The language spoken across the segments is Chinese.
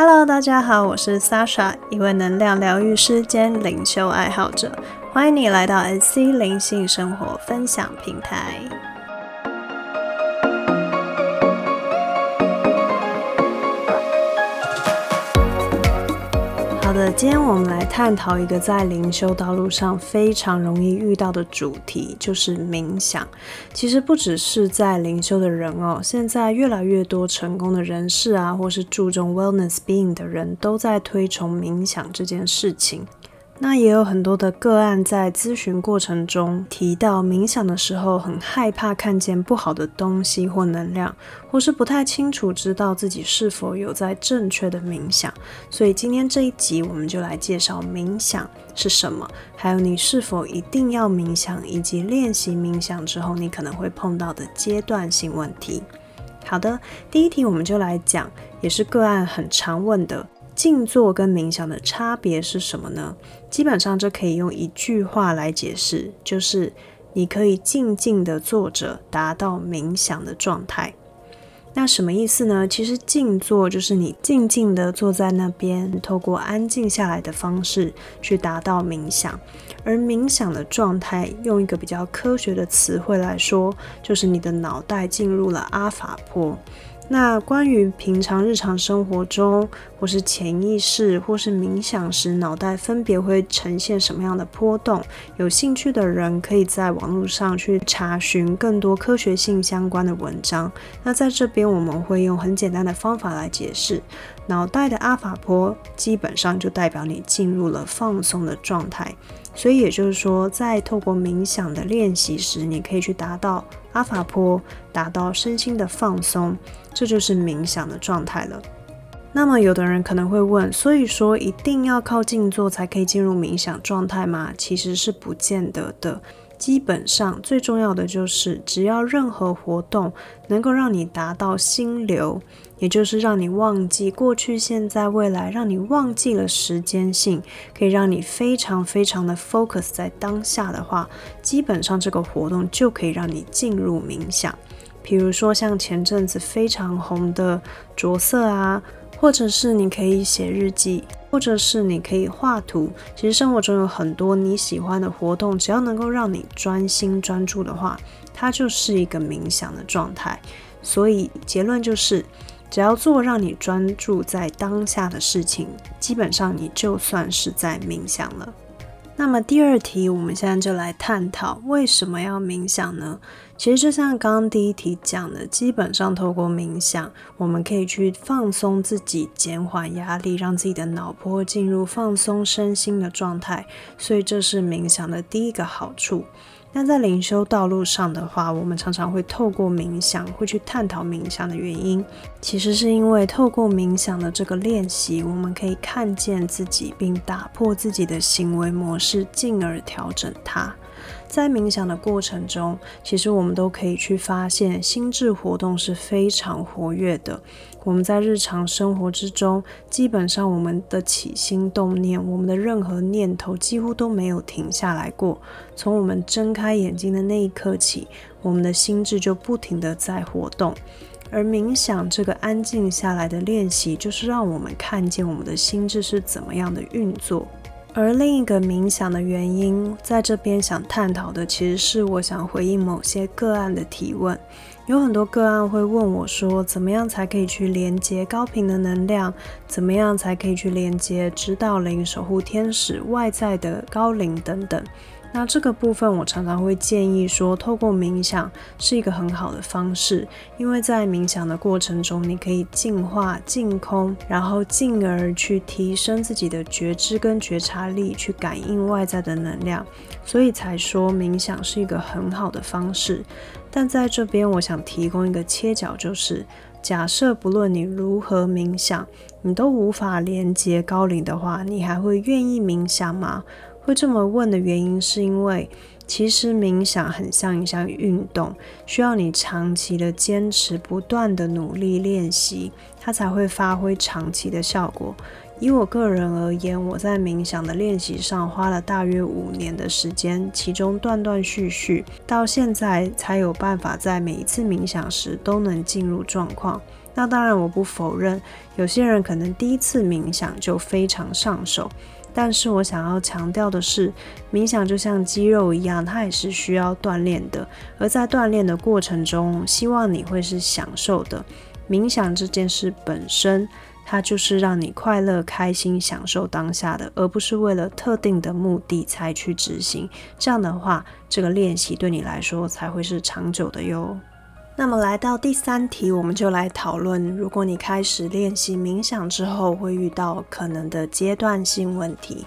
Hello，大家好，我是 Sasha，一位能量疗愈师兼灵修爱好者，欢迎你来到 SC 灵性生活分享平台。今天我们来探讨一个在灵修道路上非常容易遇到的主题，就是冥想。其实不只是在灵修的人哦，现在越来越多成功的人士啊，或是注重 wellness being 的人都在推崇冥想这件事情。那也有很多的个案在咨询过程中提到，冥想的时候很害怕看见不好的东西或能量，或是不太清楚知道自己是否有在正确的冥想。所以今天这一集我们就来介绍冥想是什么，还有你是否一定要冥想，以及练习冥想之后你可能会碰到的阶段性问题。好的，第一题我们就来讲，也是个案很常问的。静坐跟冥想的差别是什么呢？基本上这可以用一句话来解释，就是你可以静静的坐着，达到冥想的状态。那什么意思呢？其实静坐就是你静静的坐在那边，透过安静下来的方式去达到冥想。而冥想的状态，用一个比较科学的词汇来说，就是你的脑袋进入了阿法波。那关于平常日常生活中，或是潜意识，或是冥想时，脑袋分别会呈现什么样的波动？有兴趣的人可以在网络上去查询更多科学性相关的文章。那在这边，我们会用很简单的方法来解释。脑袋的阿法波基本上就代表你进入了放松的状态，所以也就是说，在透过冥想的练习时，你可以去达到阿法波，达到身心的放松，这就是冥想的状态了。那么，有的人可能会问，所以说一定要靠静坐才可以进入冥想状态吗？其实是不见得的。基本上最重要的就是，只要任何活动能够让你达到心流，也就是让你忘记过去、现在、未来，让你忘记了时间性，可以让你非常非常的 focus 在当下的话，基本上这个活动就可以让你进入冥想。比如说像前阵子非常红的着色啊。或者是你可以写日记，或者是你可以画图。其实生活中有很多你喜欢的活动，只要能够让你专心专注的话，它就是一个冥想的状态。所以结论就是，只要做让你专注在当下的事情，基本上你就算是在冥想了。那么第二题，我们现在就来探讨为什么要冥想呢？其实就像刚刚第一题讲的，基本上透过冥想，我们可以去放松自己，减缓压力，让自己的脑波进入放松身心的状态。所以这是冥想的第一个好处。那在灵修道路上的话，我们常常会透过冥想，会去探讨冥想的原因。其实是因为透过冥想的这个练习，我们可以看见自己，并打破自己的行为模式，进而调整它。在冥想的过程中，其实我们都可以去发现心智活动是非常活跃的。我们在日常生活之中，基本上我们的起心动念，我们的任何念头几乎都没有停下来过。从我们睁开眼睛的那一刻起，我们的心智就不停的在活动。而冥想这个安静下来的练习，就是让我们看见我们的心智是怎么样的运作。而另一个冥想的原因，在这边想探讨的，其实是我想回应某些个案的提问。有很多个案会问我说，怎么样才可以去连接高频的能量？怎么样才可以去连接指导灵、守护天使、外在的高灵等等？那这个部分，我常常会建议说，透过冥想是一个很好的方式，因为在冥想的过程中，你可以净化、净空，然后进而去提升自己的觉知跟觉察力，去感应外在的能量，所以才说冥想是一个很好的方式。但在这边，我想提供一个切角，就是假设不论你如何冥想，你都无法连接高龄的话，你还会愿意冥想吗？会这么问的原因，是因为其实冥想很像一项运动，需要你长期的坚持，不断的努力练习，它才会发挥长期的效果。以我个人而言，我在冥想的练习上花了大约五年的时间，其中断断续续，到现在才有办法在每一次冥想时都能进入状况。那当然，我不否认有些人可能第一次冥想就非常上手，但是我想要强调的是，冥想就像肌肉一样，它也是需要锻炼的。而在锻炼的过程中，希望你会是享受的。冥想这件事本身，它就是让你快乐、开心、享受当下的，而不是为了特定的目的才去执行。这样的话，这个练习对你来说才会是长久的哟。那么来到第三题，我们就来讨论，如果你开始练习冥想之后，会遇到可能的阶段性问题。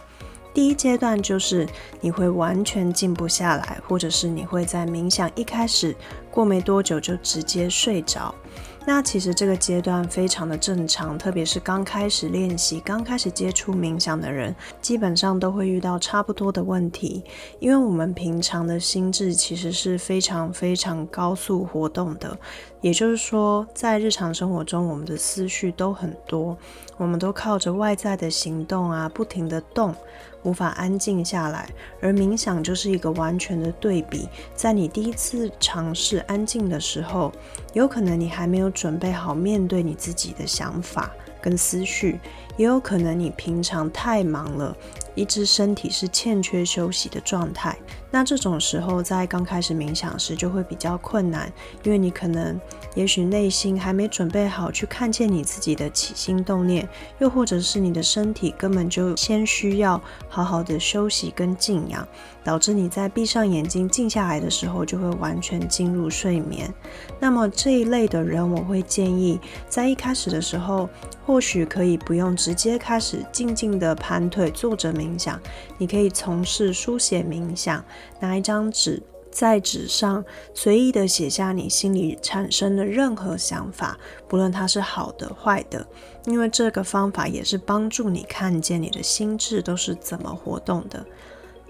第一阶段就是你会完全静不下来，或者是你会在冥想一开始过没多久就直接睡着。那其实这个阶段非常的正常，特别是刚开始练习、刚开始接触冥想的人，基本上都会遇到差不多的问题。因为我们平常的心智其实是非常非常高速活动的，也就是说，在日常生活中，我们的思绪都很多，我们都靠着外在的行动啊，不停的动。无法安静下来，而冥想就是一个完全的对比。在你第一次尝试安静的时候，有可能你还没有准备好面对你自己的想法跟思绪，也有可能你平常太忙了。一只身体是欠缺休息的状态，那这种时候在刚开始冥想时就会比较困难，因为你可能也许内心还没准备好去看见你自己的起心动念，又或者是你的身体根本就先需要好好的休息跟静养，导致你在闭上眼睛静下来的时候就会完全进入睡眠。那么这一类的人，我会建议在一开始的时候，或许可以不用直接开始静静的盘腿坐着。冥想，你可以从事书写冥想，拿一张纸，在纸上随意的写下你心里产生的任何想法，不论它是好的坏的，因为这个方法也是帮助你看见你的心智都是怎么活动的。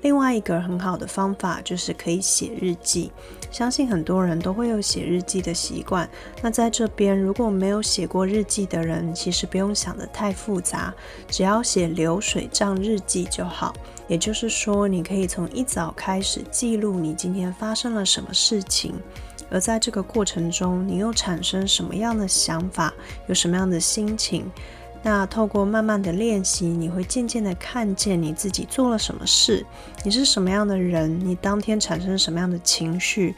另外一个很好的方法就是可以写日记，相信很多人都会有写日记的习惯。那在这边，如果没有写过日记的人，其实不用想得太复杂，只要写流水账日记就好。也就是说，你可以从一早开始记录你今天发生了什么事情，而在这个过程中，你又产生什么样的想法，有什么样的心情。那透过慢慢的练习，你会渐渐的看见你自己做了什么事，你是什么样的人，你当天产生什么样的情绪，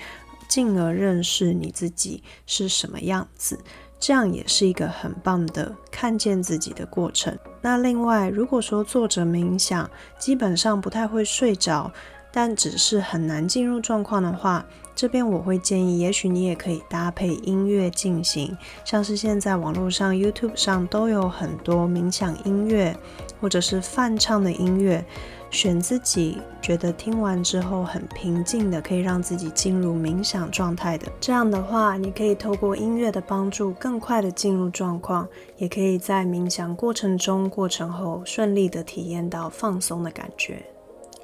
进而认识你自己是什么样子，这样也是一个很棒的看见自己的过程。那另外，如果说坐着冥想，基本上不太会睡着。但只是很难进入状况的话，这边我会建议，也许你也可以搭配音乐进行，像是现在网络上 YouTube 上都有很多冥想音乐，或者是泛唱的音乐，选自己觉得听完之后很平静的，可以让自己进入冥想状态的。这样的话，你可以透过音乐的帮助，更快的进入状况，也可以在冥想过程中、过程后顺利的体验到放松的感觉。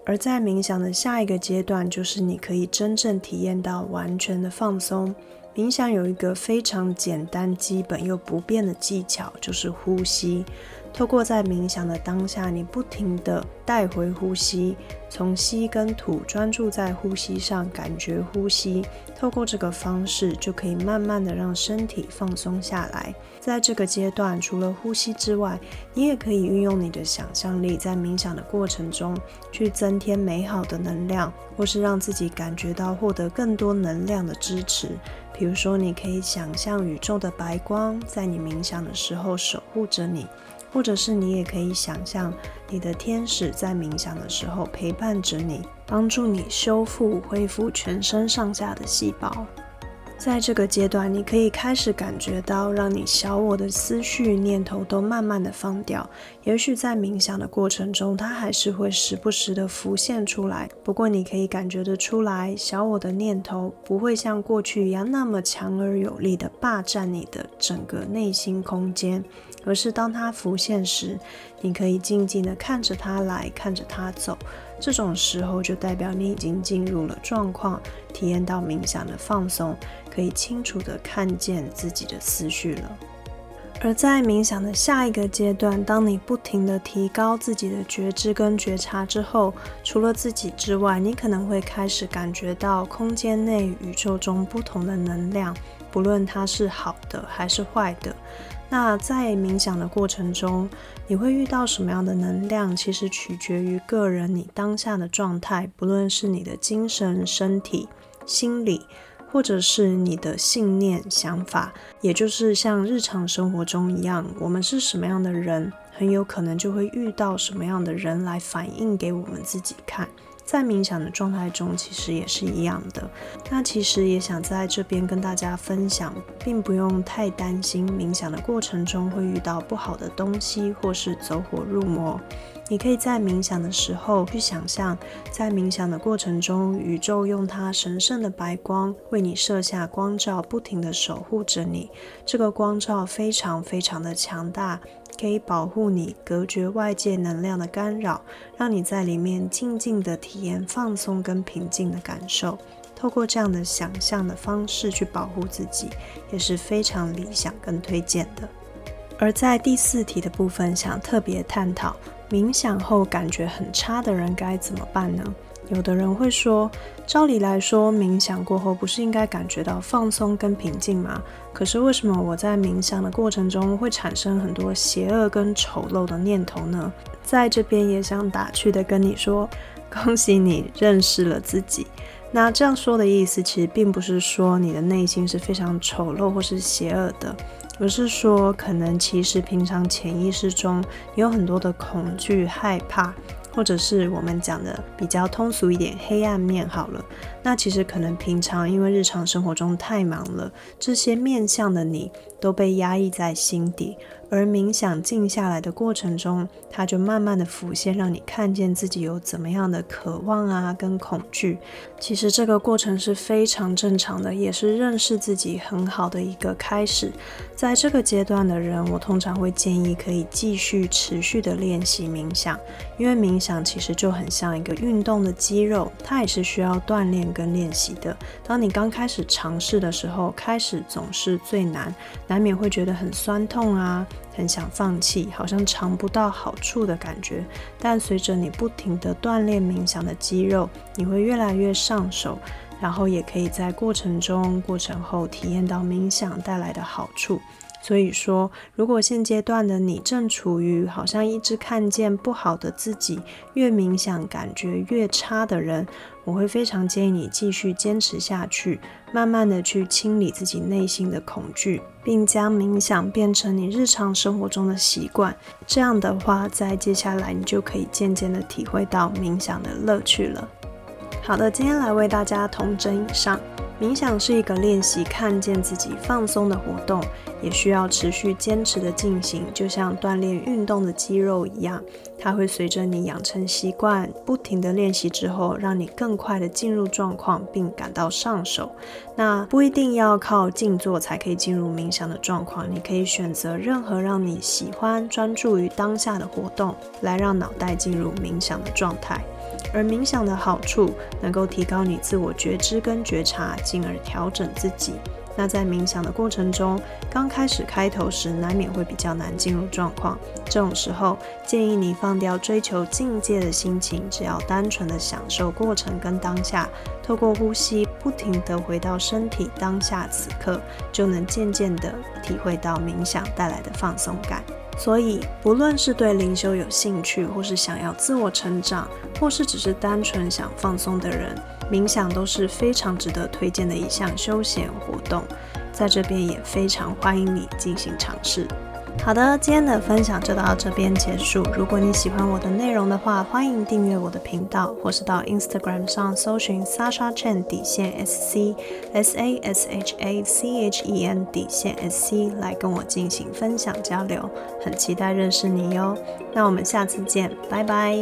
而在冥想的下一个阶段，就是你可以真正体验到完全的放松。冥想有一个非常简单、基本又不变的技巧，就是呼吸。透过在冥想的当下，你不停的带回呼吸，从吸跟吐专注在呼吸上，感觉呼吸。透过这个方式，就可以慢慢的让身体放松下来。在这个阶段，除了呼吸之外，你也可以运用你的想象力，在冥想的过程中去增添美好的能量，或是让自己感觉到获得更多能量的支持。比如说，你可以想象宇宙的白光在你冥想的时候守护着你。或者是你也可以想象，你的天使在冥想的时候陪伴着你，帮助你修复、恢复全身上下的细胞。在这个阶段，你可以开始感觉到，让你小我的思绪、念头都慢慢的放掉。也许在冥想的过程中，它还是会时不时的浮现出来。不过，你可以感觉得出来，小我的念头不会像过去一样那么强而有力的霸占你的整个内心空间，而是当它浮现时，你可以静静的看着它来，看着它走。这种时候就代表你已经进入了状况，体验到冥想的放松，可以清楚的看见自己的思绪了。而在冥想的下一个阶段，当你不停的提高自己的觉知跟觉察之后，除了自己之外，你可能会开始感觉到空间内宇宙中不同的能量。不论它是好的还是坏的。那在冥想的过程中，你会遇到什么样的能量？其实取决于个人你当下的状态，不论是你的精神、身体、心理，或者是你的信念、想法，也就是像日常生活中一样，我们是什么样的人，很有可能就会遇到什么样的人来反映给我们自己看。在冥想的状态中，其实也是一样的。那其实也想在这边跟大家分享，并不用太担心冥想的过程中会遇到不好的东西，或是走火入魔。你可以在冥想的时候去想象，在冥想的过程中，宇宙用它神圣的白光为你设下光照，不停的守护着你。这个光照非常非常的强大。可以保护你，隔绝外界能量的干扰，让你在里面静静的体验放松跟平静的感受。透过这样的想象的方式去保护自己，也是非常理想跟推荐的。而在第四题的部分，想特别探讨冥想后感觉很差的人该怎么办呢？有的人会说，照理来说，冥想过后不是应该感觉到放松跟平静吗？可是为什么我在冥想的过程中会产生很多邪恶跟丑陋的念头呢？在这边也想打趣的跟你说，恭喜你认识了自己。那这样说的意思，其实并不是说你的内心是非常丑陋或是邪恶的，而是说可能其实平常潜意识中有很多的恐惧、害怕。或者是我们讲的比较通俗一点，黑暗面好了。那其实可能平常因为日常生活中太忙了，这些面向的你都被压抑在心底。而冥想静下来的过程中，它就慢慢的浮现，让你看见自己有怎么样的渴望啊，跟恐惧。其实这个过程是非常正常的，也是认识自己很好的一个开始。在这个阶段的人，我通常会建议可以继续持续的练习冥想，因为冥想其实就很像一个运动的肌肉，它也是需要锻炼跟练习的。当你刚开始尝试的时候，开始总是最难，难免会觉得很酸痛啊。很想放弃，好像尝不到好处的感觉。但随着你不停的锻炼冥想的肌肉，你会越来越上手，然后也可以在过程中、过程后体验到冥想带来的好处。所以说，如果现阶段的你正处于好像一直看见不好的自己，越冥想感觉越差的人，我会非常建议你继续坚持下去，慢慢的去清理自己内心的恐惧，并将冥想变成你日常生活中的习惯。这样的话，在接下来你就可以渐渐的体会到冥想的乐趣了。好的，今天来为大家同整以上。冥想是一个练习看见自己放松的活动，也需要持续坚持的进行，就像锻炼运动的肌肉一样，它会随着你养成习惯，不停的练习之后，让你更快的进入状况，并感到上手。那不一定要靠静坐才可以进入冥想的状况，你可以选择任何让你喜欢、专注于当下的活动，来让脑袋进入冥想的状态。而冥想的好处，能够提高你自我觉知跟觉察，进而调整自己。那在冥想的过程中，刚开始开头时，难免会比较难进入状况。这种时候，建议你放掉追求境界的心情，只要单纯的享受过程跟当下，透过呼吸，不停地回到身体当下此刻，就能渐渐地体会到冥想带来的放松感。所以，不论是对灵修有兴趣，或是想要自我成长，或是只是单纯想放松的人，冥想都是非常值得推荐的一项休闲活动。在这边也非常欢迎你进行尝试。好的，今天的分享就到这边结束。如果你喜欢我的内容的话，欢迎订阅我的频道，或是到 Instagram 上搜寻 Sasha Chen 底线 S C S A S H A C H E N 底线 S C 来跟我进行分享交流，很期待认识你哟。那我们下次见，拜拜。